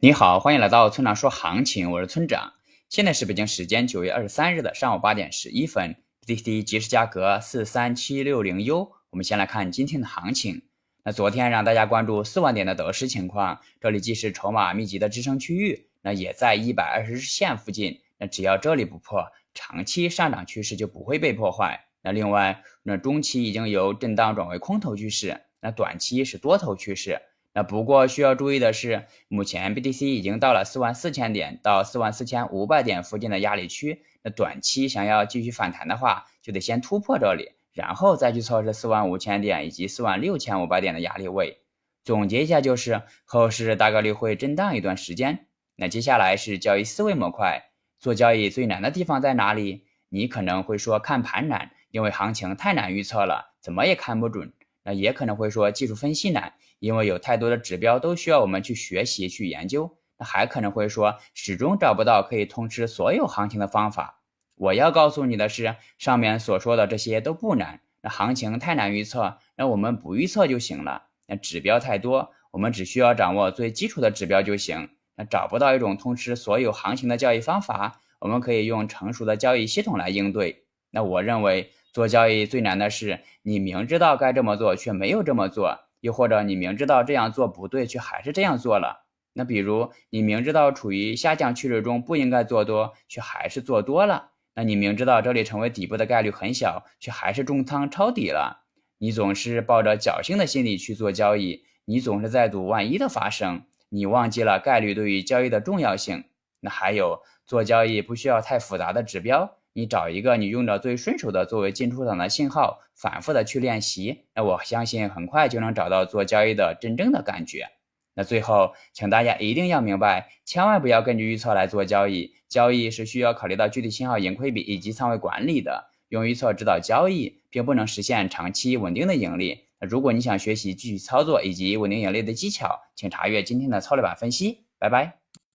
你好，欢迎来到村长说行情，我是村长。现在是北京时间九月二十三日的上午八点十一分，BTC 即时价格四三七六零 U。我们先来看今天的行情。那昨天让大家关注四万点的得失情况，这里既是筹码密集的支撑区域，那也在一百二十日线附近。那只要这里不破，长期上涨趋势就不会被破坏。那另外，那中期已经由震荡转为空头趋势，那短期是多头趋势。那不过需要注意的是，目前 BTC 已经到了四万四千点到四万四千五百点附近的压力区。那短期想要继续反弹的话，就得先突破这里，然后再去测试四万五千点以及四万六千五百点的压力位。总结一下就是，后市大概率会震荡一段时间。那接下来是交易思维模块，做交易最难的地方在哪里？你可能会说看盘难，因为行情太难预测了，怎么也看不准。那也可能会说技术分析难，因为有太多的指标都需要我们去学习去研究。那还可能会说始终找不到可以通吃所有行情的方法。我要告诉你的是，上面所说的这些都不难。那行情太难预测，那我们不预测就行了。那指标太多，我们只需要掌握最基础的指标就行。那找不到一种通吃所有行情的交易方法，我们可以用成熟的交易系统来应对。那我认为。做交易最难的是，你明知道该这么做却没有这么做，又或者你明知道这样做不对却还是这样做了。那比如你明知道处于下降趋势中不应该做多，却还是做多了。那你明知道这里成为底部的概率很小，却还是重仓抄底了。你总是抱着侥幸的心理去做交易，你总是在赌万一的发生，你忘记了概率对于交易的重要性。那还有做交易不需要太复杂的指标。你找一个你用着最顺手的作为进出场的信号，反复的去练习，那我相信很快就能找到做交易的真正的感觉。那最后，请大家一定要明白，千万不要根据预测来做交易，交易是需要考虑到具体信号盈亏比以及仓位管理的。用预测指导交易，并不能实现长期稳定的盈利。那如果你想学习具体操作以及稳定盈利的技巧，请查阅今天的操作版分析。拜拜。